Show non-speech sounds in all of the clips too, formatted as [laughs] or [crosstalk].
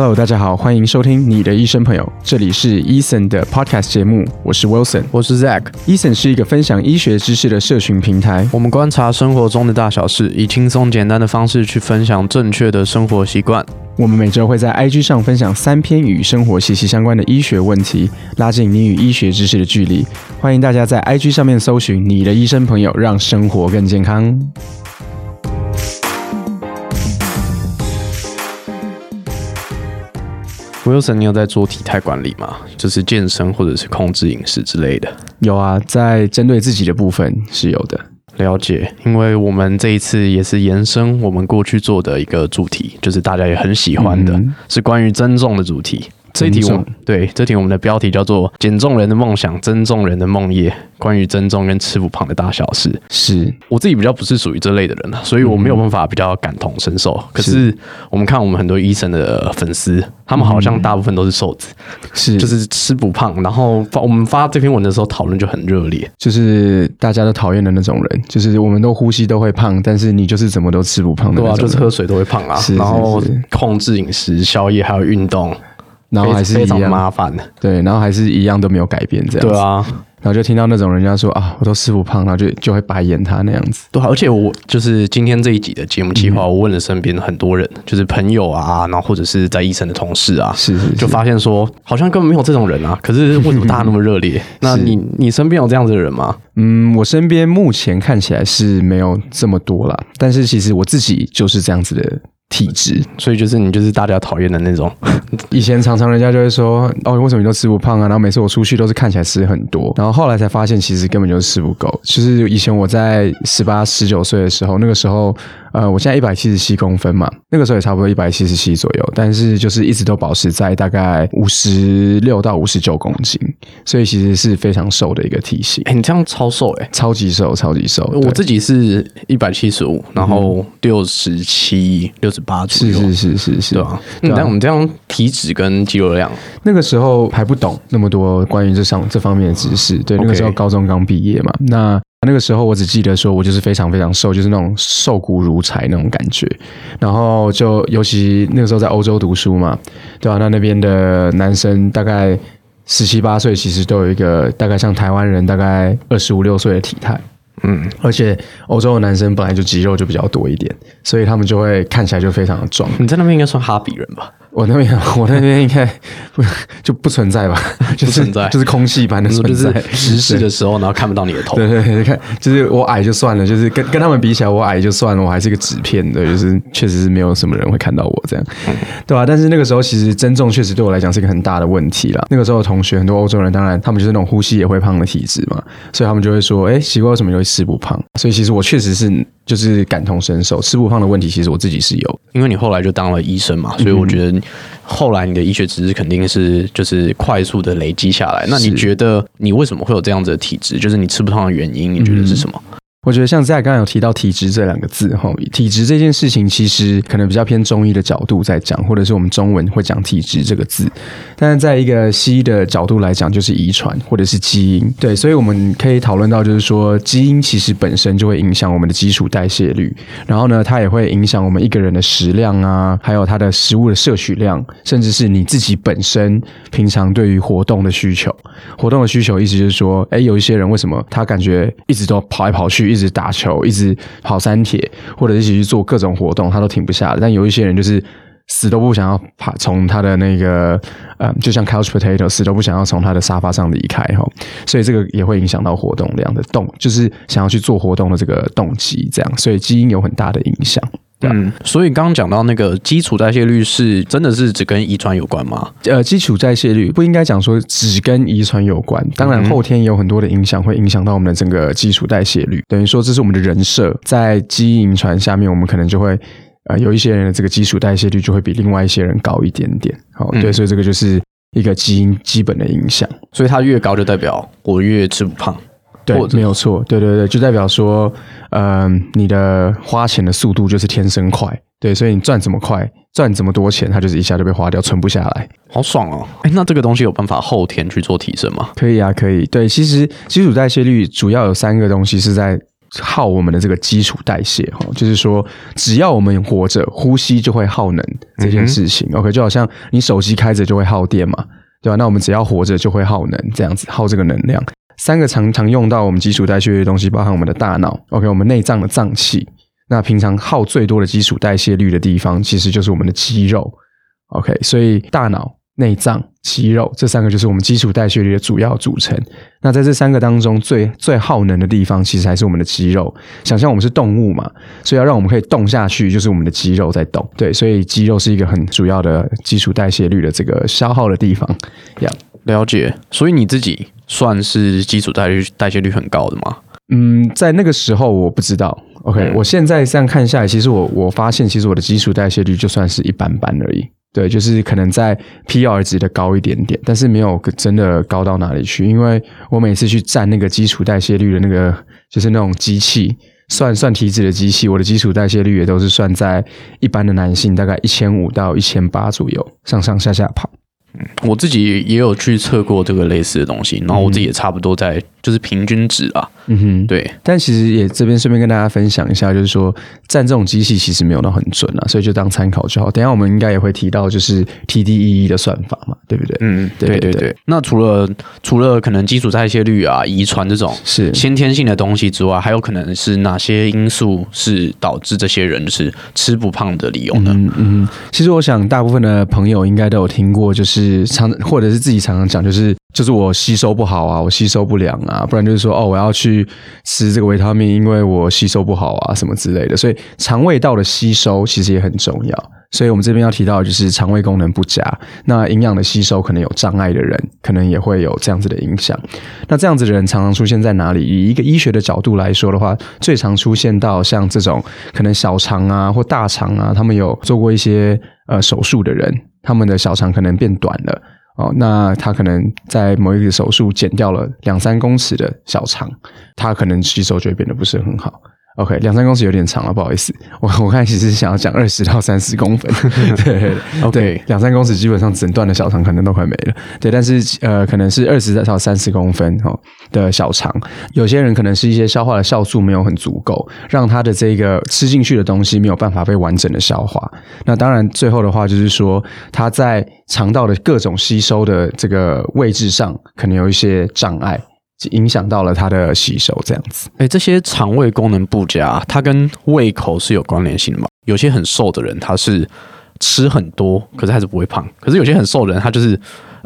Hello，大家好，欢迎收听你的医生朋友，这里是 Eason 的 Podcast 节目，我是 Wilson。我是 Zack，Eason 是一个分享医学知识的社群平台，我们观察生活中的大小事，以轻松简单的方式去分享正确的生活习惯。我们每周会在 IG 上分享三篇与生活息息相关的医学问题，拉近你与医学知识的距离。欢迎大家在 IG 上面搜寻你的医生朋友，让生活更健康。Wilson，你有在做体态管理吗？就是健身或者是控制饮食之类的。有啊，在针对自己的部分是有的。了解，因为我们这一次也是延伸我们过去做的一个主题，就是大家也很喜欢的，嗯是关于增重的主题。这一题我对这题我们的标题叫做“减重人的梦想，增重人的梦魇”，关于增重跟吃不胖的大小事。是，我自己比较不是属于这类的人啊，所以我没有办法比较感同身受。可是我们看我们很多医生的粉丝，他们好像大部分都是瘦子，是，[laughs] 就是吃不胖。然后发我们发这篇文的时候讨论就很热烈，就是大家都讨厌的那种人，就是我们都呼吸都会胖，但是你就是怎么都吃不胖的对啊。就是喝水都会胖啊是，是然后控制饮食、宵夜还有运动，然后还是非常一样麻烦。对，然后还是一样都没有改变这样子。对啊，然后就听到那种人家说啊，我都吃不胖，然后就就会白眼他那样子。对啊，而且我就是今天这一集的节目计划，我问了身边很多人，就是朋友啊，然后或者是在医生的同事啊，是是是就发现说好像根本没有这种人啊。可是为什么大家那么热烈？[laughs] 那你你身边有这样子的人吗？嗯，我身边目前看起来是没有这么多啦，但是其实我自己就是这样子的体质。所以就是你就是大家讨厌的那种，[laughs] 以前常常人家就会说，哦，为什么你都吃不胖啊？然后每次我出去都是看起来吃很多，然后后来才发现其实根本就是吃不够。就是以前我在十八、十九岁的时候，那个时候，呃，我现在一百七十七公分嘛，那个时候也差不多一百七十七左右，但是就是一直都保持在大概五十六到五十九公斤，所以其实是非常瘦的一个体型，哎、你这样超瘦哎、超级瘦，超级瘦。我自己是一百七十五，然后六十七、六十八左右，是是是是是，对啊。你但我们这样体脂跟肌肉量，那个时候还不懂那么多关于这上这方面的知识，对，那个时候高中刚毕业嘛，那那个时候我只记得说我就是非常非常瘦，就是那种瘦骨如柴那种感觉，然后就尤其那个时候在欧洲读书嘛，对吧、那那边的男生大概十七八岁，其实都有一个大概像台湾人大概二十五六岁的体态。嗯，而且欧洲的男生本来就肌肉就比较多一点，所以他们就会看起来就非常的壮。你在那边应该算哈比人吧？我那边，[laughs] 我那边应该不就不存在吧？[laughs] 就是存在就是空气般的存就是在。直视的时候，然后看不到你的头。对对对，看，就是我矮就算了，就是跟跟他们比起来，我矮就算了，我还是个纸片的，就是确实是没有什么人会看到我这样，对吧、但是那个时候其实增重确实对我来讲是一个很大的问题啦。那个时候的同学很多欧洲人，当然他们就是那种呼吸也会胖的体质嘛，所以他们就会说，哎，奇怪为什么你会吃不胖？所以其实我确实是就是感同身受，吃不胖的问题，其实我自己是有。因为你后来就当了医生嘛，所以我觉得后来你的医学知识肯定是就是快速的累积下来。那你觉得你为什么会有这样子的体质？就是你吃不胖的原因，你觉得是什么？我觉得像在刚刚有提到体质这两个字哈，体质这件事情其实可能比较偏中医的角度在讲，或者是我们中文会讲体质这个字，但是在一个西医的角度来讲，就是遗传或者是基因。对，所以我们可以讨论到，就是说基因其实本身就会影响我们的基础代谢率，然后呢，它也会影响我们一个人的食量啊，还有他的食物的摄取量，甚至是你自己本身平常对于活动的需求。活动的需求意思就是说，哎，有一些人为什么他感觉一直都跑来跑去，一一直打球，一直跑山铁，或者一起去做各种活动，他都停不下来。但有一些人就是死都不想要爬从他的那个嗯，就像 couch potato，死都不想要从他的沙发上离开哈。所以这个也会影响到活动量的动，就是想要去做活动的这个动机，这样。所以基因有很大的影响。对啊嗯，所以刚刚讲到那个基础代谢率是真的是只跟遗传有关吗？呃，基础代谢率不应该讲说只跟遗传有关，当然后天也有很多的影响，会影响到我们的整个基础代谢率。等于说这是我们的人设，在基因遗传下面，我们可能就会呃有一些人的这个基础代谢率就会比另外一些人高一点点。好、对，所以这个就是一个基因基本的影响。所以它越高就代表我越吃不胖。没有错，对对对，就代表说，呃，你的花钱的速度就是天生快，对，所以你赚怎么快，赚怎么多钱，它就是一下就被花掉，存不下来。好爽哦！哎，那这个东西有办法后天去做提升吗？可以啊，可以。对，其实基础代谢率主要有三个东西是在耗我们的这个基础代谢哈，就是说只要我们活着，呼吸就会耗能这件事情。OK，就好像你手机开着就会耗电嘛，对吧？那我们只要活着就会耗能，这样子耗这个能量。三个常常用到我们基础代谢的东西，包含我们的大脑，OK，我们内脏的脏器。那平常耗最多的基础代谢率的地方，其实就是我们的肌肉，OK，所以大脑。内脏、肌肉这三个就是我们基础代谢率的主要组成。那在这三个当中，最最耗能的地方，其实还是我们的肌肉。想象我们是动物嘛，所以要让我们可以动下去，就是我们的肌肉在动。对，所以肌肉是一个很主要的基础代谢率的这个消耗的地方。要了解，所以你自己算是基础代谢代谢率很高的吗？嗯，在那个时候我不知道。OK，我现在这样看下来，其实我我发现，其实我的基础代谢率就算是一般般而已。对，就是可能在 PR 值的高一点点，但是没有真的高到哪里去。因为我每次去占那个基础代谢率的那个，就是那种机器算算体脂的机器，我的基础代谢率也都是算在一般的男性大概一千五到一千八左右，上上下下跑。嗯，我自己也有去测过这个类似的东西，然后我自己也差不多在就是平均值啊。嗯哼，对。但其实也这边顺便跟大家分享一下，就是说占这种机器其实没有到很准啊，所以就当参考就好。等下我们应该也会提到就是 TDEE 的算法嘛，对不对？嗯，对对对。那除了除了可能基础代谢率啊、遗传这种是先天性的东西之外，还有可能是哪些因素是导致这些人就是吃不胖的理由呢？嗯嗯，其实我想大部分的朋友应该都有听过，就是常或者是自己常常讲，就是就是我吸收不好啊，我吸收不良啊，不然就是说哦，我要去吃这个维他命，因为我吸收不好啊，什么之类的。所以肠胃道的吸收其实也很重要。所以我们这边要提到就是肠胃功能不佳，那营养的吸收可能有障碍的人，可能也会有这样子的影响。那这样子的人常常出现在哪里？以一个医学的角度来说的话，最常出现到像这种可能小肠啊或大肠啊，他们有做过一些呃手术的人。他们的小肠可能变短了哦，那他可能在某一个手术减掉了两三公尺的小肠，他可能吸收就会变得不是很好。OK，两三公尺有点长了，不好意思，我 [laughs] 我看其实想要讲二十到三十公分，[laughs] 对，OK，两三公尺基本上整段的小肠可能都快没了，对，但是呃，可能是二十到三十公分哦的小肠，有些人可能是一些消化的酵素没有很足够，让他的这个吃进去的东西没有办法被完整的消化，那当然最后的话就是说他在肠道的各种吸收的这个位置上可能有一些障碍。影响到了他的吸收，这样子。哎，这些肠胃功能不佳，它跟胃口是有关联性的吗？有些很瘦的人，他是吃很多，可是还是不会胖；可是有些很瘦的人，他就是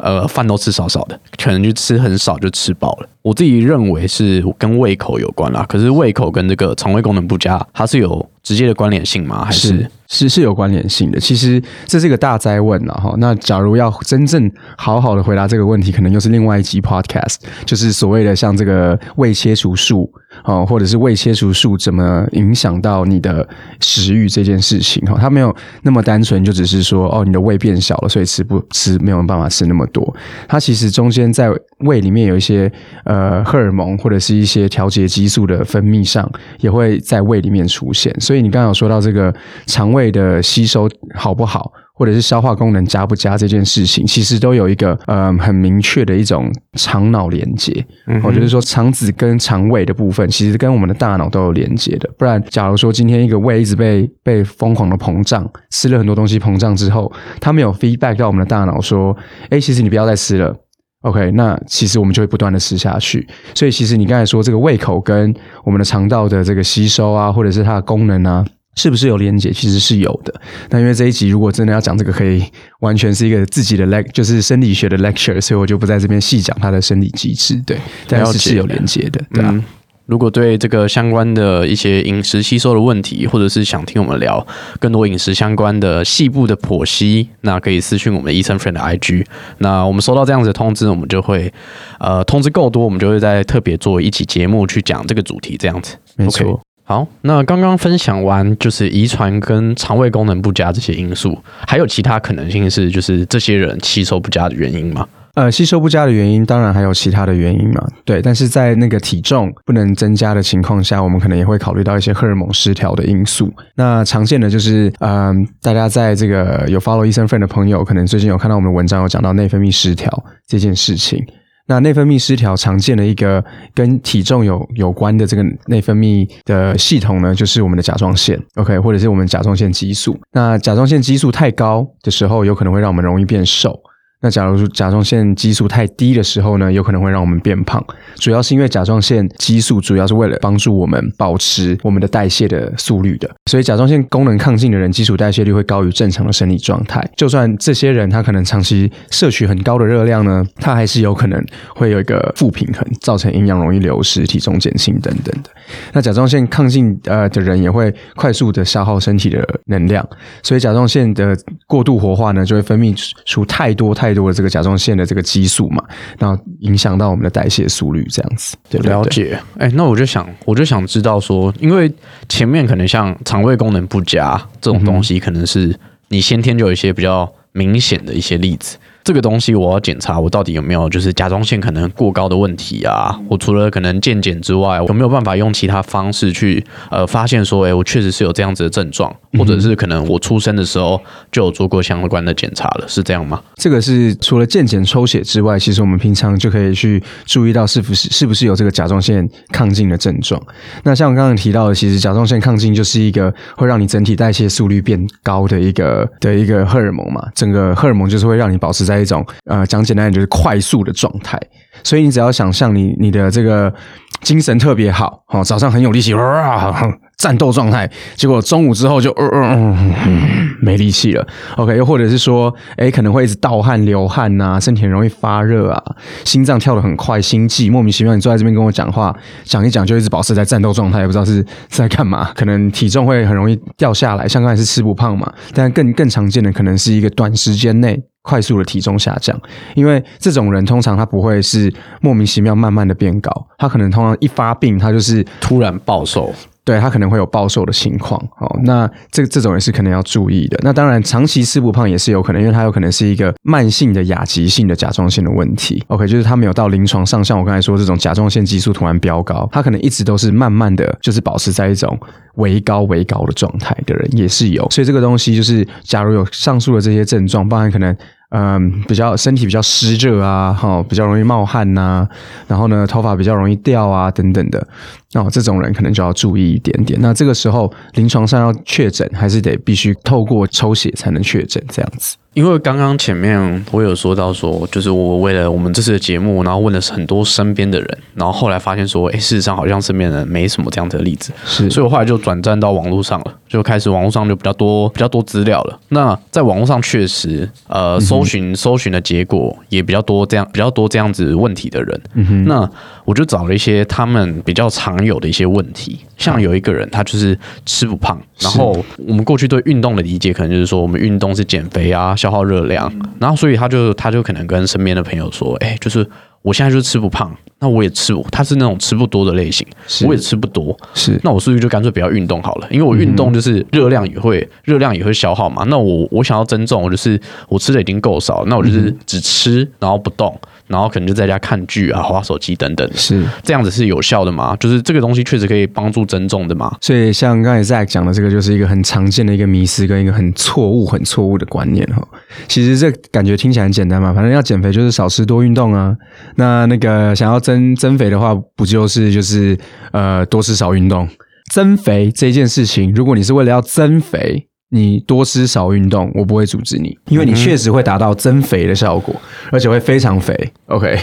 呃饭都吃少少的，可能就吃很少就吃饱了。我自己认为是跟胃口有关啦，可是胃口跟这个肠胃功能不佳，它是有直接的关联性吗？还是？是是有关联性的，其实这是一个大灾问了哈。那假如要真正好好的回答这个问题，可能又是另外一集 podcast，就是所谓的像这个胃切除术哦，或者是胃切除术怎么影响到你的食欲这件事情哈。它没有那么单纯，就只是说哦，你的胃变小了，所以吃不吃没有办法吃那么多。它其实中间在胃里面有一些呃荷尔蒙或者是一些调节激素的分泌上，也会在胃里面出现。所以你刚刚有说到这个肠胃。胃的吸收好不好，或者是消化功能佳不佳这件事情，其实都有一个呃很明确的一种肠脑连接。我就是说，肠子跟肠胃的部分，其实跟我们的大脑都有连接的。不然，假如说今天一个胃一直被被疯狂的膨胀，吃了很多东西膨胀之后，它没有 feedback 到我们的大脑说，哎，其实你不要再吃了。OK，那其实我们就会不断的吃下去。所以，其实你刚才说这个胃口跟我们的肠道的这个吸收啊，或者是它的功能啊。是不是有连接？其实是有的。那因为这一集如果真的要讲这个，可以完全是一个自己的 lect，就是生理学的 lecture，所以我就不在这边细讲它的生理机制。对，但是是有连接的，对啊。如果对这个相关的一些饮食吸收的问题，或者是想听我们聊更多饮食相关的细部的剖析，那可以私讯我们的医生 friend 的 IG。那我们收到这样子的通知，我们就会呃通知够多，我们就会在特别做一期节目去讲这个主题，这样子。没错。好，那刚刚分享完就是遗传跟肠胃功能不佳这些因素，还有其他可能性是就是这些人吸收不佳的原因吗？呃，吸收不佳的原因当然还有其他的原因嘛，对。但是在那个体重不能增加的情况下，我们可能也会考虑到一些荷尔蒙失调的因素。那常见的就是，嗯，大家在这个有 follow 医生 friend 的朋友，可能最近有看到我们的文章有讲到内分泌失调这件事情。那内分泌失调常见的一个跟体重有有关的这个内分泌的系统呢，就是我们的甲状腺，OK，或者是我们甲状腺激素。那甲状腺激素太高的时候，有可能会让我们容易变瘦。那假如说甲状腺激素太低的时候呢，有可能会让我们变胖。主要是因为甲状腺激素主要是为了帮助我们保持我们的代谢的速率的，所以甲状腺功能亢进的人，基础代谢率会高于正常的生理状态。就算这些人他可能长期摄取很高的热量呢，他还是有可能会有一个负平衡，造成营养容易流失、体重减轻等等的。那甲状腺亢进呃的人也会快速的消耗身体的能量，所以甲状腺的过度活化呢，就会分泌出太多太多的这个甲状腺的这个激素嘛，然后影响到我们的代谢速率，这样子。对对对了解，哎、那我就想，我就想知道说，因为前面可能像肠胃功能不佳这种东西，可能是你先天就有一些比较明显的一些例子。这个东西我要检查我到底有没有就是甲状腺可能过高的问题啊？我除了可能健检之外，有没有办法用其他方式去呃发现说，哎、我确实是有这样子的症状，或者是可能我出生的时候就有做过相关的检查了，是这样吗？这个是除了健检抽血之外，其实我们平常就可以去注意到是不是是不是有这个甲状腺亢进的症状。那像我刚刚提到的，其实甲状腺亢进就是一个会让你整体代谢速率变高的一个的一个荷尔蒙嘛。整个荷尔蒙就是会让你保持在一种呃讲简单点就是快速的状态。所以你只要想象你你的这个精神特别好，哦，早上很有力气，哇，战斗状态，结果中午之后就嗯嗯嗯没力气了。OK，又或者是说，哎，可能会一直盗汗、流汗呐、身体很容易发热啊，心脏跳得很快，心悸，莫名其妙，你坐在这边跟我讲话，讲一讲就一直保持在战斗状态，也不知道是在干嘛。可能体重会很容易掉下来，像刚才是吃不胖嘛，但更更常见的可能是一个短时间内。快速的体重下降，因为这种人通常他不会是莫名其妙慢慢的变高，他可能通常一发病，他就是突然暴瘦，对他可能会有暴瘦的情况哦。那这这种也是可能要注意的。那当然，长期吃不胖也是有可能，因为他有可能是一个慢性的亚急性的甲状腺的问题。OK，就是他没有到临床上，像我刚才说这种甲状腺激素突然飙高，他可能一直都是慢慢的就是保持在一种微高微高的状态的人也是有。所以这个东西就是，假如有上述的这些症状，包含可能。嗯，比较身体比较湿热啊，哈、比较容易冒汗呐、然后呢，头发比较容易掉啊，等等的，哦，这种人可能就要注意一点点。那这个时候临床上要确诊，还是得必须透过抽血才能确诊这样子。因为刚刚前面我有说到说，就是我为了我们这次的节目，然后问了很多身边的人，然后后来发现说，哎，事实上好像身边人没什么这样子的例子，是。所以我后来就转战到网络上了，就开始网络上就比较多比较多资料了。那在网络上确实，呃，搜寻搜寻的结果也比较多，这样比较多这样子问题的人。那我就找了一些他们比较常有的一些问题，像有一个人他就是吃不胖，然后我们过去对运动的理解可能就是说我们运动是减肥啊，消耗热量，然后所以他就他就可能跟身边的朋友说，哎、就是我现在就是吃不胖，那我也吃不，他是那种吃不多的类型，我也吃不多，是。那我是不是就干脆不要运动好了？因为我运动就是热量也会热量也会消耗嘛。那我我想要增重，我就是我吃的已经够少，那我就是只吃然后不动，然后可能就在家看剧啊、划手机等等。是。这样子是有效的吗？就是这个东西确实可以帮助增重的吗？所以像刚才 Zack 讲的这个，就是一个很常见的一个迷思跟一个很错误、很错误的观念哈。其实这感觉听起来很简单嘛，反正要减肥就是少吃多运动啊。那那个想要增增肥的话，不就是就是呃多吃少运动？增肥这件事情，如果你是为了要增肥，你多吃少运动，我不会阻止你，因为你确实会达到增肥的效果，而且会非常肥。OK，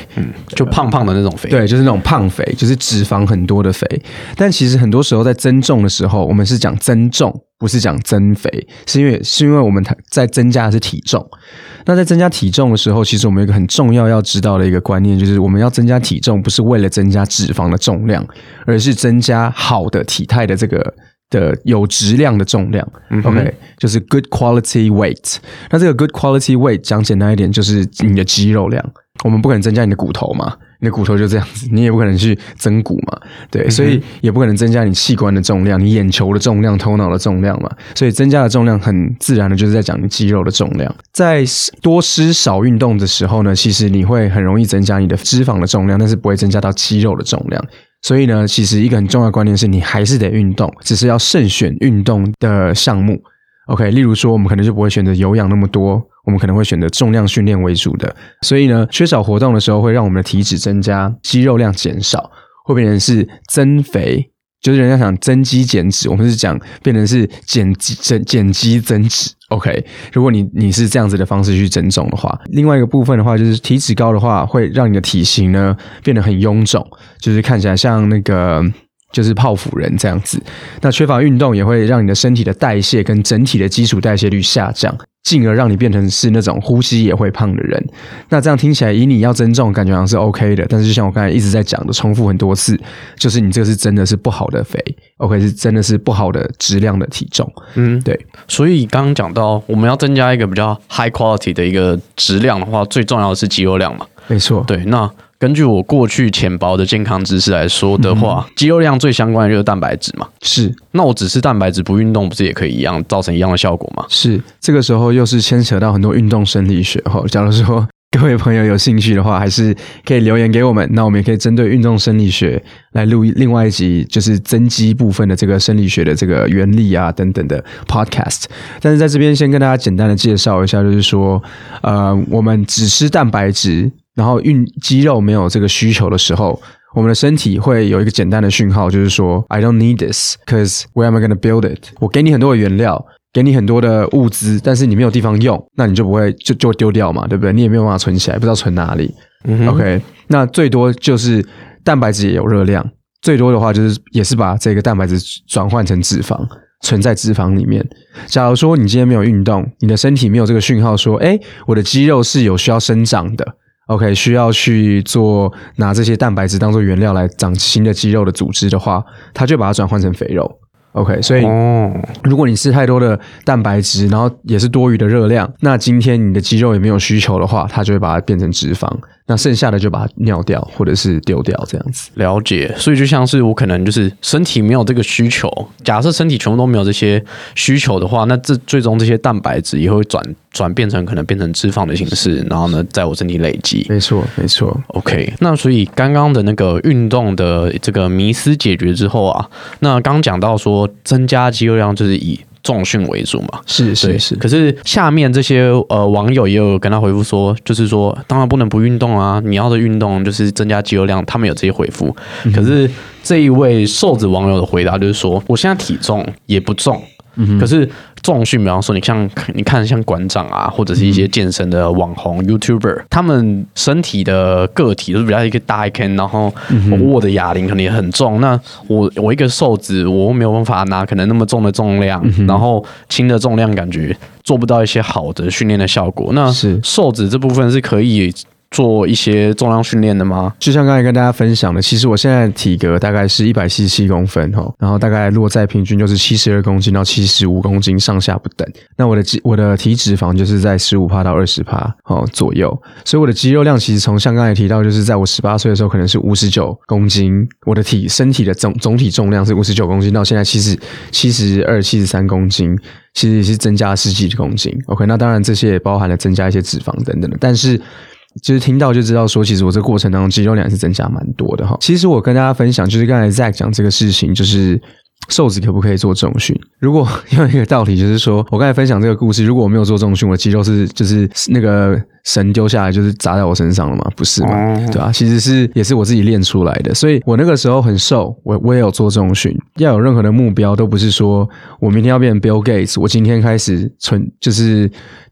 就胖胖的那种肥，对，就是那种胖肥，就是脂肪很多的肥。但其实很多时候在增重的时候，我们是讲增重，不是讲增肥，是因为是因为我们在增加的是体重。那在增加体重的时候，其实我们有一个很重要要知道的一个观念，就是我们要增加体重，不是为了增加脂肪的重量，而是增加好的体态的这个。的有质量的重量、o k 就是 good quality weight。那这个 good quality weight 讲简单一点，就是你的肌肉量。我们不可能增加你的骨头嘛，你的骨头就这样子，你也不可能去增骨嘛，对，所以也不可能增加你器官的重量、你眼球的重量、头脑的重量嘛，所以增加的重量很自然的就是在讲你肌肉的重量。在多吃少运动的时候呢，其实你会很容易增加你的脂肪的重量，但是不会增加到肌肉的重量。所以呢，其实一个很重要的观念是你还是得运动，只是要慎选运动的项目。OK，例如说，我们可能就不会选择有氧那么多，我们可能会选择重量训练为主的。所以呢，缺少活动的时候，会让我们的体脂增加，肌肉量减少，会变成是增肥。就是人家想增肌减脂，我们是讲变成是减肌增减肌增脂。OK，如果你你是这样子的方式去增重的话，另外一个部分的话，就是体脂高的话，会让你的体型呢变得很臃肿，就是看起来像那个。就是泡芙人这样子，那缺乏运动也会让你的身体的代谢跟整体的基础代谢率下降，进而让你变成是那种呼吸也会胖的人。那这样听起来，以你要增重，感觉好像是 OK 的。但是就像我刚才一直在讲的，重复很多次，就是你这个是真的是不好的肥，OK 是真的是不好的质量的体重。嗯，对。所以刚刚讲到，我们要增加一个比较 high quality 的一个质量的话，最重要的是肌肉量嘛。没错。对，那。根据我过去浅薄的健康知识来说的话，肌肉量最相关的就是蛋白质嘛。是，那我只吃蛋白质不运动，不是也可以一样造成一样的效果吗？是，这个时候又是牵扯到很多运动生理学哈。假如说各位朋友有兴趣的话，还是可以留言给我们，那我们也可以针对运动生理学来录另外一集，就是增肌部分的这个生理学的这个原理啊等等的 podcast。但是在这边先跟大家简单的介绍一下，就是说，呃，我们只吃蛋白质。然后运肌肉没有这个需求的时候，我们的身体会有一个简单的讯号，就是说 I don't need this, cause where am I going to build it？我给你很多的原料，给你很多的物资，但是你没有地方用，那你就不会就就丢掉嘛，对不对？你也没有办法存起来，不知道存哪里。OK，那最多就是蛋白质也有热量，最多的话就是也是把这个蛋白质转换成脂肪，存在脂肪里面。假如说你今天没有运动，你的身体没有这个讯号，说哎，我的肌肉是有需要生长的。OK，需要去做拿这些蛋白质当做原料来长新的肌肉的组织的话，它就把它转换成肥肉。OK，所以如果你吃太多的蛋白质，然后也是多余的热量，那今天你的肌肉也没有需求的话，它就会把它变成脂肪。那剩下的就把它尿掉，或者是丢掉，这样子。了解，所以就像是我可能就是身体没有这个需求，假设身体全部都没有这些需求的话，那这最终这些蛋白质也会转转变成可能变成脂肪的形式，然后呢，在我身体累积。没错，没错。OK，那所以刚刚的那个运动的这个迷思解决之后啊，那刚讲到说增加肌肉量就是以。重训为主嘛，是是是。可是下面这些呃网友也有跟他回复说，就是说当然不能不运动啊，你要的运动就是增加肌肉量，他们有这些回复。可是这一位瘦子网友的回答就是说，我现在体重也不重。可是重训，比方说，你像你看像馆长啊，或者是一些健身的网红 YouTuber，他们身体的个体都是比较一个大一根，然后握的哑铃可能也很重。那我我一个瘦子，我没有办法拿可能那么重的重量，然后轻的重量感觉做不到一些好的训练的效果。那是瘦子这部分是可以。做一些重量训练的吗？就像刚才跟大家分享的，其实我现在体格大概是一百七十七公分哈，然后大概落在平均就是七十二公斤到七十五公斤上下不等。那我的肌我的体脂肪就是在十五帕到二十帕哦左右，所以我的肌肉量其实从像刚才提到，就是在我十八岁的时候可能是五十九公斤，我的体身体的总总体重量是五十九公斤，到现在七十七十二七十三公斤，其实也是增加十几公斤。OK，那当然这些也包含了增加一些脂肪等等的，但是。就是听到就知道说，其实我这个过程当中肌肉量是增加蛮多的哈。其实我跟大家分享，就是刚才 Zack 讲这个事情，就是瘦子可不可以做重训？如果用一个道理，就是说我刚才分享这个故事，如果我没有做重训，我肌肉是就是那个神丢下来就是砸在我身上了嘛？不是嘛？对吧？其实是也是我自己练出来的。所以我那个时候很瘦，我我也有做重训。要有任何的目标，都不是说我明天要变 Bill Gates，我今天开始存就是。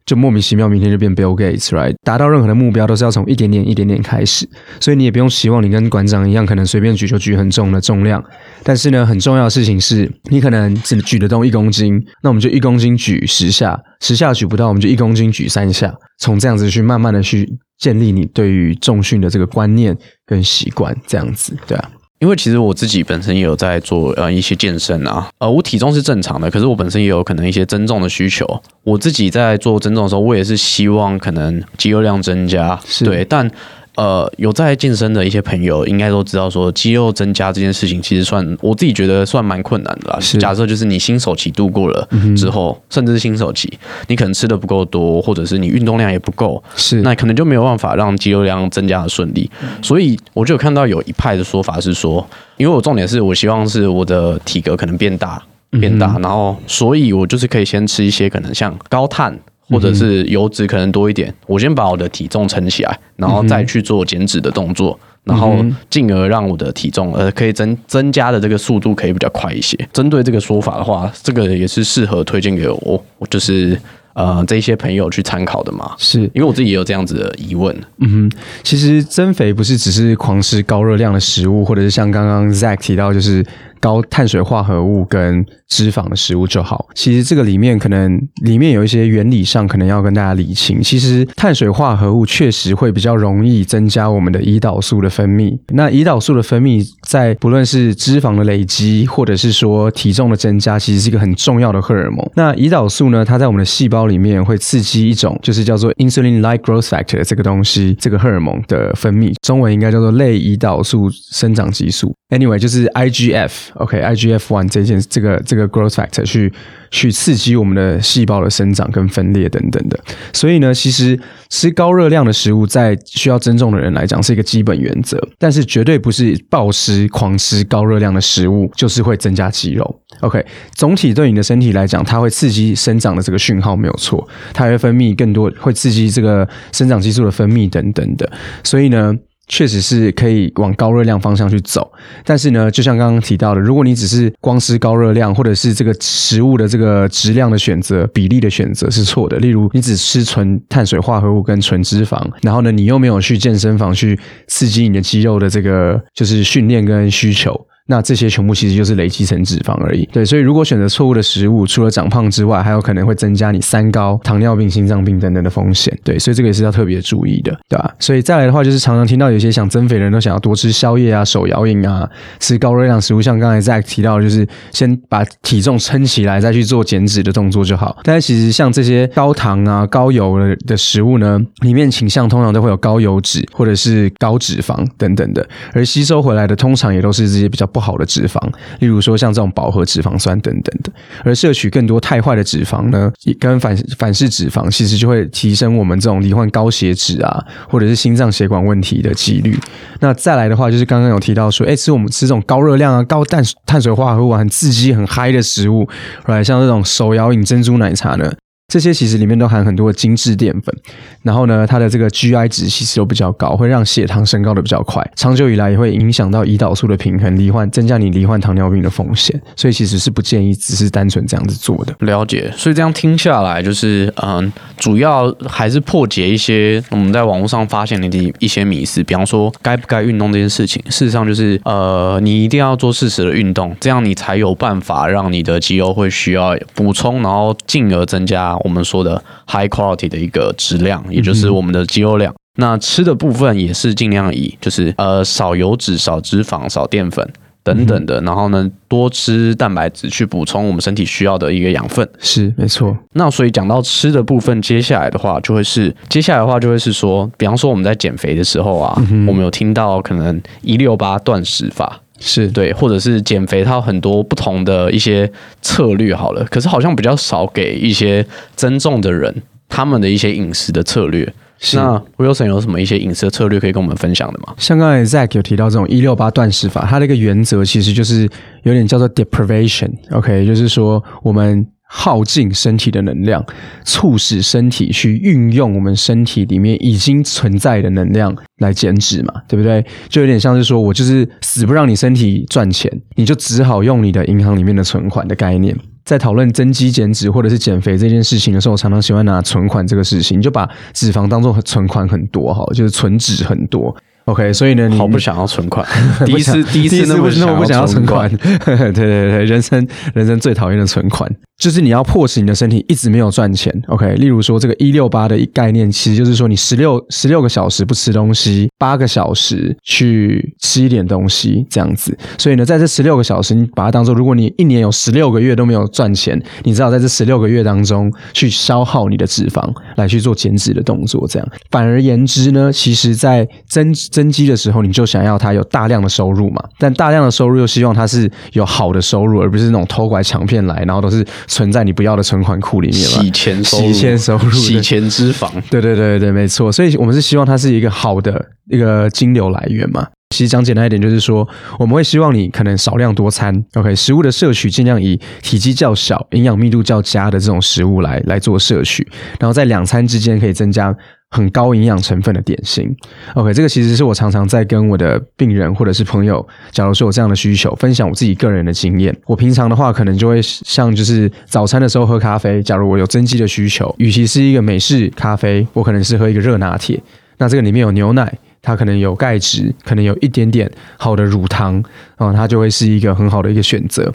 就莫名其妙，明天就变 Bill Gates，right？达到任何的目标都是要从一点点、一点点开始，所以你也不用希望你跟馆长一样，可能随便举就举很重的重量。但是呢，很重要的事情是你可能只举得动一公斤，那我们就一公斤举十下，十下举不到，我们就一公斤举三下，从这样子去慢慢的去建立你对于重训的这个观念跟习惯，这样子，对啊。因为其实我自己本身也有在做呃一些健身啊，呃我体重是正常的，可是我本身也有可能一些增重的需求。我自己在做增重的时候，我也是希望可能肌肉量增加，对，但。呃，有在健身的一些朋友应该都知道，说肌肉增加这件事情，其实算我自己觉得算蛮困难的啦。假设就是你新手期度过了之后，甚至是新手期，你可能吃的不够多，或者是你运动量也不够，是那可能就没有办法让肌肉量增加的顺利。所以我就有看到有一派的说法是说，因为我重点是我希望是我的体格可能变大。变大，然后所以我就是可以先吃一些可能像高碳。或者是油脂可能多一点，我先把我的体重撑起来，然后再去做减脂的动作，然后进而让我的体重呃可以增增加的这个速度可以比较快一些。针对这个说法的话，这个也是适合推荐给我，就是呃这些朋友去参考的嘛。是因为我自己也有这样子的疑问。嗯哼，其实增肥不是只是狂吃高热量的食物，或者是像刚刚 Zack 提到就是高碳水化合物跟脂肪的食物就好。其实这个里面可能里面有一些原理上可能要跟大家理清。其实碳水化合物确实会比较容易增加我们的胰岛素的分泌。那胰岛素的分泌在不论是脂肪的累积，或者是说体重的增加，其实是一个很重要的荷尔蒙。那胰岛素呢，它在我们的细胞里面会刺激一种就是叫做 insulin-like growth factor 这个东西，这个荷尔蒙的分泌，中文应该叫做类胰岛素生长激素。Anyway，就是 IGF OK，IGF one 这件这个这个 growth factor 去去刺激我们的细胞的生长跟分裂等等的。所以呢，其实吃高热量的食物，在需要增重的人来讲是一个基本原则，但是绝对不是暴食狂吃高热量的食物就是会增加肌肉。OK，总体对你的身体来讲，它会刺激生长的这个讯号没有错，它会分泌更多，会刺激这个生长激素的分泌等等的。所以呢。确实是可以往高热量方向去走，但是呢，就像刚刚提到的，如果你只是光吃高热量，或者是这个食物的这个质量的选择、比例的选择是错的。例如，你只吃纯碳水化合物跟纯脂肪，然后呢，你又没有去健身房去刺激你的肌肉的这个就是训练跟需求。那这些全部其实就是累积成脂肪而已。对，所以如果选择错误的食物，除了长胖之外，还有可能会增加你三高、糖尿病、心脏病等等的风险。对，所以这个也是要特别注意的，对吧？所以再来的话，就是常常听到有些想增肥的人都想要多吃宵夜啊、手摇饮啊，吃高热量食物，像刚才在提到，就是先把体重撑起来，再去做减脂的动作就好。但是其实像这些高糖啊、高油的的食物呢，里面倾向通常都会有高油脂或者是高脂肪等等的，而吸收回来的通常也都是这些比较不好的脂肪，例如说像这种饱和脂肪酸等等的，而摄取更多太坏的脂肪呢，跟反反式脂肪，其实就会提升我们这种罹患高血脂啊，或者是心脏血管问题的几率。那再来的话，就是刚刚有提到说，哎，吃我们吃这种高热量啊、高碳碳水化合物、很刺激、很嗨的食物，来像这种手摇饮、珍珠奶茶呢。这些其实里面都含很多精致淀粉，然后呢，它的这个 GI 值其实都比较高，会让血糖升高的比较快，长久以来也会影响到胰岛素的平衡，罹患增加你罹患糖尿病的风险，所以其实是不建议只是单纯这样子做的。了解，所以这样听下来，就是嗯，主要还是破解一些我们在网络上发现的一些迷思，比方说该不该运动这件事情，事实上就是呃，你一定要做适时的运动，这样你才有办法让你的肌肉会需要补充，然后进而增加。我们说的 high quality 的一个质量，也就是我们的肌肉量。那吃的部分也是尽量以就是呃少油脂、少脂肪、少淀粉等等的，然后呢多吃蛋白质去补充我们身体需要的一个养分。是没错。那所以讲到吃的部分，接下来的话就会是接下来的话就会是说，比方说我们在减肥的时候啊，我们有听到可能一六八断食法。是对，或者是减肥，它有很多不同的一些策略。好了，可是好像比较少给一些增重的人他们的一些饮食的策略。那 Wilson 有什么一些饮食的策略可以跟我们分享的吗？像刚才 Zack 有提到这种一六八断食法，它的一个原则其实就是有点叫做 deprivation，OK，就是说我们。耗尽身体的能量，促使身体去运用我们身体里面已经存在的能量来减脂嘛，对不对？就有点像是说我就是死不让你身体赚钱，你就只好用你的银行里面的存款的概念。在讨论增肌减脂或者是减肥这件事情的时候，我常常喜欢拿存款这个事情，就把脂肪当做存款很多哈，就是存脂很多。OK，所以呢，你好不想要存款，[laughs] 第一次第一次那么那么不想要存款，[laughs] 对对对，人生人生最讨厌的存款。就是你要迫使你的身体一直没有赚钱，OK？例如说这个一六八的一概念，其实就是说你十六十六个小时不吃东西，八个小时去吃一点东西这样子。所以呢，在这十六个小时，你把它当做，如果你一年有十六个月都没有赚钱，你只好在这十六个月当中去消耗你的脂肪来去做减脂的动作，这样。反而言之呢，其实在增增肌的时候，你就想要它有大量的收入嘛，但大量的收入又希望它是有好的收入，而不是那种偷拐抢骗来，然后都是。存在你不要的存款库里面嘛？洗钱收入，洗钱收入，洗钱脂肪。对对对对，没错。所以我们是希望它是一个好的一个金流来源嘛。其实讲简单一点，就是说我们会希望你可能少量多餐，OK，食物的摄取尽量以体积较小、营养密度较佳的这种食物来来做摄取，然后在两餐之间可以增加很高营养成分的点心。OK，这个其实是我常常在跟我的病人或者是朋友，假如说有这样的需求，分享我自己个人的经验。我平常的话，可能就会像就是早餐的时候喝咖啡，假如我有增肌的需求，与其是一个美式咖啡，我可能是喝一个热拿铁。那这个里面有牛奶。它可能有钙质，可能有一点点好的乳糖，啊，它就会是一个很好的一个选择。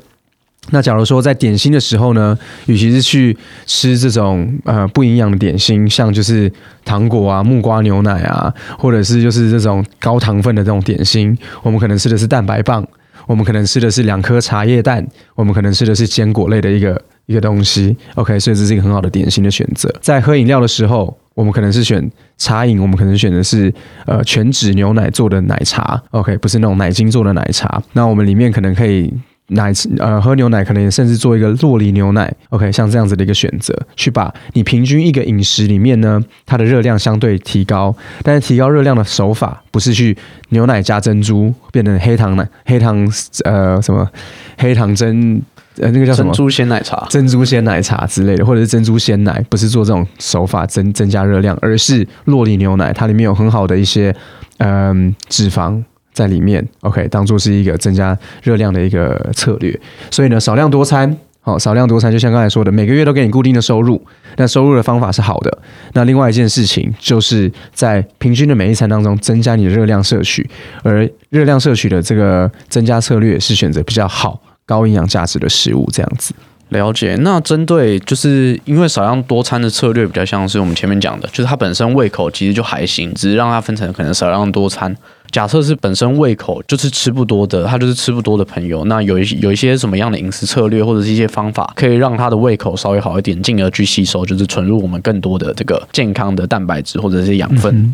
那假如说在点心的时候呢，与其是去吃这种呃不营养的点心，像就是糖果啊、木瓜牛奶啊，或者是就是这种高糖分的这种点心，我们可能吃的是蛋白棒，我们可能吃的是两颗茶叶蛋，我们可能吃的是坚果类的一个一个东西。OK，所以这是一个很好的点心的选择。在喝饮料的时候。我们可能是选茶饮，我们可能选的是呃全脂牛奶做的奶茶，OK，不是那种奶精做的奶茶。那我们里面可能可以奶呃喝牛奶，可能甚至做一个洛梨牛奶，OK，像这样子的一个选择，去把你平均一个饮食里面呢，它的热量相对提高。但是提高热量的手法不是去牛奶加珍珠变成黑糖奶黑糖呃什么黑糖珍。呃，那个叫什么珍珠鲜奶茶、珍珠鲜奶茶之类的，或者是珍珠鲜奶，不是做这种手法增增加热量，而是洛丽牛奶，它里面有很好的一些嗯脂肪在里面，OK，当做是一个增加热量的一个策略。所以呢，少量多餐，好，少量多餐，就像刚才说的，每个月都给你固定的收入，那收入的方法是好的。那另外一件事情，就是在平均的每一餐当中增加你的热量摄取，而热量摄取的这个增加策略是选择比较好。高营养价值的食物，这样子了解。那针对就是因为少量多餐的策略，比较像是我们前面讲的，就是它本身胃口其实就还行，只是让它分成可能少量多餐。假设是本身胃口就是吃不多的，他就是吃不多的朋友，那有一有一些什么样的饮食策略或者是一些方法，可以让他的胃口稍微好一点，进而去吸收，就是存入我们更多的这个健康的蛋白质或者是养分。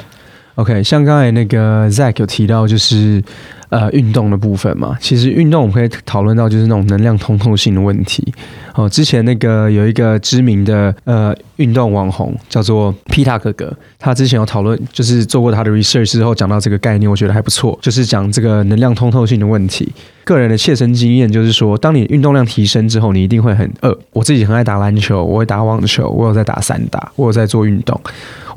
OK，像刚才那个 Zack 有提到，就是。呃，运动的部分嘛，其实运动我们可以讨论到就是那种能量通透性的问题。哦，之前那个有一个知名的呃运动网红叫做皮塔哥哥，他之前有讨论，就是做过他的 research 之后讲到这个概念，我觉得还不错，就是讲这个能量通透性的问题。个人的切身经验就是说，当你运动量提升之后，你一定会很饿。我自己很爱打篮球，我会打网球，我有在打散打，我有在做运动。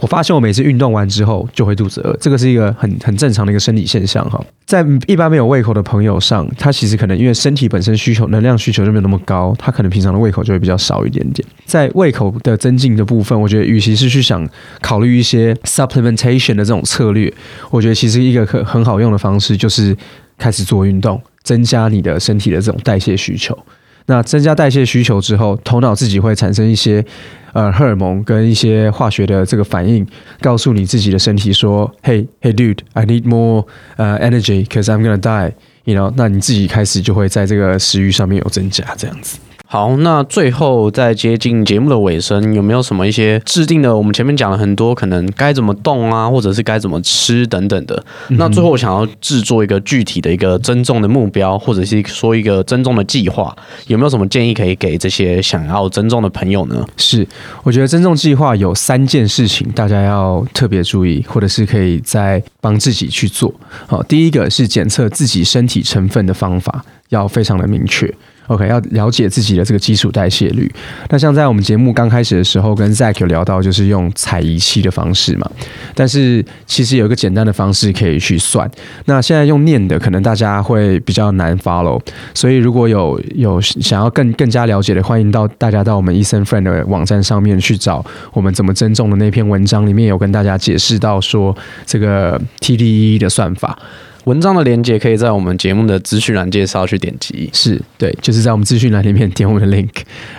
我发现我每次运动完之后就会肚子饿，这个是一个很很正常的一个生理现象哈。在一般没有胃口的朋友上，他其实可能因为身体本身需求能量需求就没有那么高，他可能平常的胃口就会比较少一点点。在胃口的增进的部分，我觉得与其是去想考虑一些 supplementation 的这种策略，我觉得其实一个很很好用的方式就是开始做运动，增加你的身体的这种代谢需求。那增加代谢需求之后，头脑自己会产生一些呃荷尔蒙跟一些化学的这个反应，告诉你自己的身体说：“Hey, hey, dude, I need more 呃 energy, cause I'm gonna die。” You know，那你自己开始就会在这个食欲上面有增加，这样子。好，那最后在接近节目的尾声，有没有什么一些制定的？我们前面讲了很多，可能该怎么动啊，或者是该怎么吃等等的。那最后我想要制作一个具体的一个增重的目标，或者是说一个增重的计划，有没有什么建议可以给这些想要增重的朋友呢？是，我觉得增重计划有三件事情大家要特别注意，或者是可以再帮自己去做。好，第一个是检测自己身体成分的方法要非常的明确。OK，要了解自己的这个基础代谢率。那像在我们节目刚开始的时候，跟 Zack 有聊到，就是用采仪器的方式嘛。但是其实有一个简单的方式可以去算。那现在用念的，可能大家会比较难 follow。所以如果有有想要更更加了解的，欢迎到大家到我们 Eason Friend 的网站上面去找我们怎么增重的那篇文章，里面有跟大家解释到说这个 TDE 的算法。文章的连接可以在我们节目的资讯栏介绍去点击，是对，就是在我们资讯栏里面点我们的 link。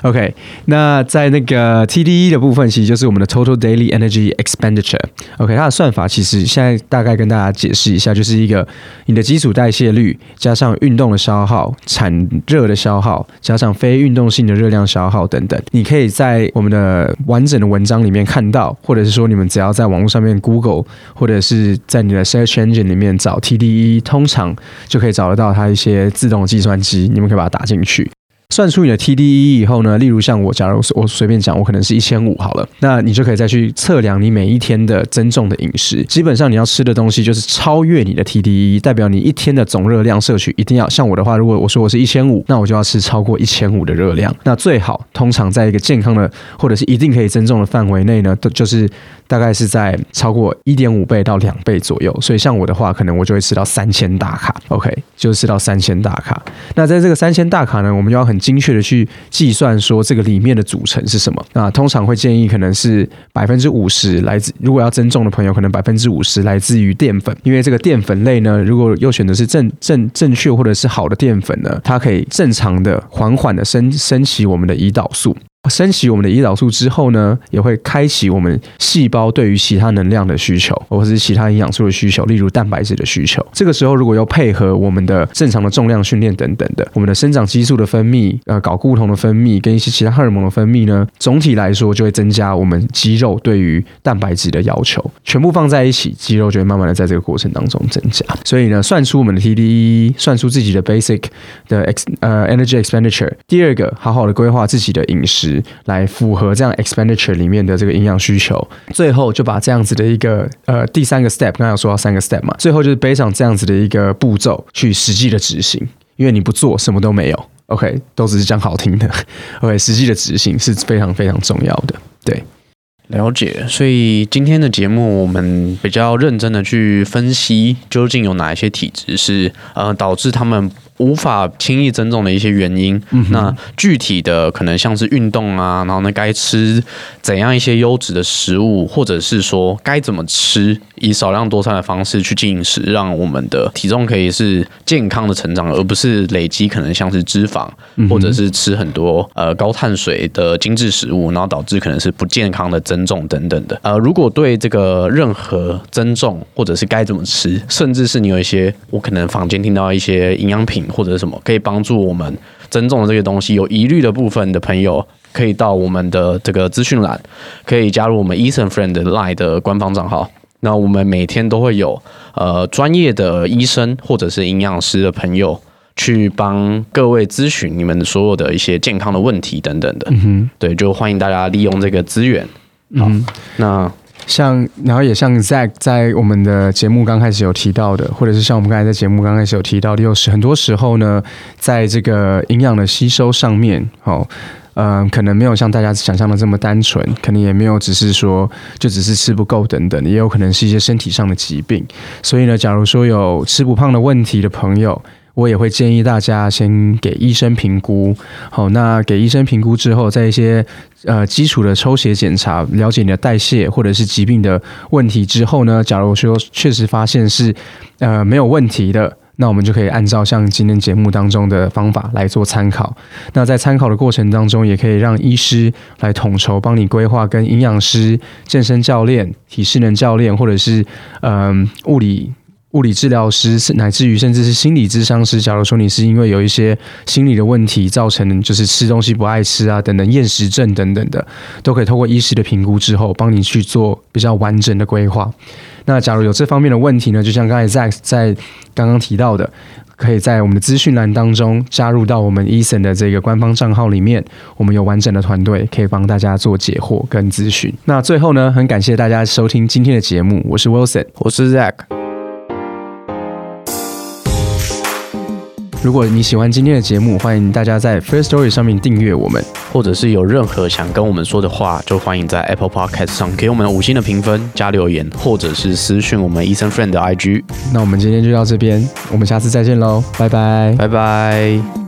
OK，那在那个 TDE 的部分，其实就是我们的 Total Daily Energy Expenditure。OK，它的算法其实现在大概跟大家解释一下，就是一个你的基础代谢率加上运动的消耗、产热的消耗，加上非运动性的热量消耗等等。你可以在我们的完整的文章里面看到，或者是说你们只要在网络上面 Google，或者是在你的 Search Engine 里面找 TDE。一通常就可以找得到它一些自动计算机，你们可以把它打进去。算出你的 TDE 以后呢，例如像我，假如我随便讲，我可能是一千五好了，那你就可以再去测量你每一天的增重的饮食。基本上你要吃的东西就是超越你的 TDE，代表你一天的总热量摄取一定要像我的话，如果我说我是一千五，那我就要吃超过一千五的热量。那最好通常在一个健康的或者是一定可以增重的范围内呢，都就是大概是在超过一点五倍到两倍左右。所以像我的话，可能我就会吃到三千大卡，OK，就是吃到三千大卡。那在这个三千大卡呢，我们就要很精确的去计算说这个里面的组成是什么。那通常会建议可能是百分之五十来自，如果要增重的朋友，可能百分之五十来自于淀粉，因为这个淀粉类呢，如果又选择是正正正确或者是好的淀粉呢，它可以正常的缓缓的升升起我们的胰岛素。升起我们的胰岛素之后呢，也会开启我们细胞对于其他能量的需求，或者是其他营养素的需求，例如蛋白质的需求。这个时候，如果又配合我们的正常的重量训练等等的，我们的生长激素的分泌、呃睾固酮的分泌跟一些其他荷尔蒙的分泌呢，总体来说就会增加我们肌肉对于蛋白质的要求。全部放在一起，肌肉就会慢慢的在这个过程当中增加。所以呢，算出我们的 TDE，算出自己的 basic 的 ex 呃 energy expenditure。第二个，好好的规划自己的饮食。来符合这样 expenditure 里面的这个营养需求，最后就把这样子的一个呃第三个 step，刚才有说到三个 step 嘛，最后就是背上这样子的一个步骤去实际的执行，因为你不做什么都没有，OK，都只是讲好听的，[laughs] OK，实际的执行是非常非常重要的，对。了解，所以今天的节目我们比较认真的去分析，究竟有哪一些体质是呃导致他们。无法轻易增重的一些原因，那具体的可能像是运动啊，然后呢该吃怎样一些优质的食物，或者是说该怎么吃，以少量多餐的方式去进食，让我们的体重可以是健康的成长，而不是累积可能像是脂肪，或者是吃很多呃高碳水的精致食物，然后导致可能是不健康的增重等等的。呃，如果对这个任何增重或者是该怎么吃，甚至是你有一些我可能房间听到一些营养品。或者是什么可以帮助我们增重的这些东西有疑虑的部分的朋友，可以到我们的这个资讯栏，可以加入我们 Eason Friend Line 的官方账号。那我们每天都会有呃专业的医生或者是营养师的朋友去帮各位咨询你们所有的一些健康的问题等等的。嗯哼，对，就欢迎大家利用这个资源。嗯，那。像，然后也像 Zack 在我们的节目刚开始有提到的，或者是像我们刚才在节目刚开始有提到的，又是很多时候呢，在这个营养的吸收上面，哦，嗯，可能没有像大家想象的这么单纯，可能也没有只是说就只是吃不够等等，也有可能是一些身体上的疾病。所以呢，假如说有吃不胖的问题的朋友。我也会建议大家先给医生评估，好，那给医生评估之后，在一些呃基础的抽血检查，了解你的代谢或者是疾病的问题之后呢，假如说确实发现是呃没有问题的，那我们就可以按照像今天节目当中的方法来做参考。那在参考的过程当中，也可以让医师来统筹帮你规划，跟营养师、健身教练、体适能教练或者是嗯物理。物理治疗师，乃至于甚至是心理咨商师，假如说你是因为有一些心理的问题造成，就是吃东西不爱吃啊，等等厌食症等等的，都可以透过医师的评估之后，帮你去做比较完整的规划。那假如有这方面的问题呢，就像刚才在在刚刚提到的，可以在我们的资讯栏当中加入到我们 Eason 的这个官方账号里面，我们有完整的团队可以帮大家做解惑跟咨询。那最后呢，很感谢大家收听今天的节目，我是 Wilson，我是 Zack。如果你喜欢今天的节目，欢迎大家在 First Story 上面订阅我们，或者是有任何想跟我们说的话，就欢迎在 Apple Podcast 上给我们五星的评分加留言，或者是私讯我们 Eason Friend 的 IG。那我们今天就到这边，我们下次再见喽，拜拜，拜拜。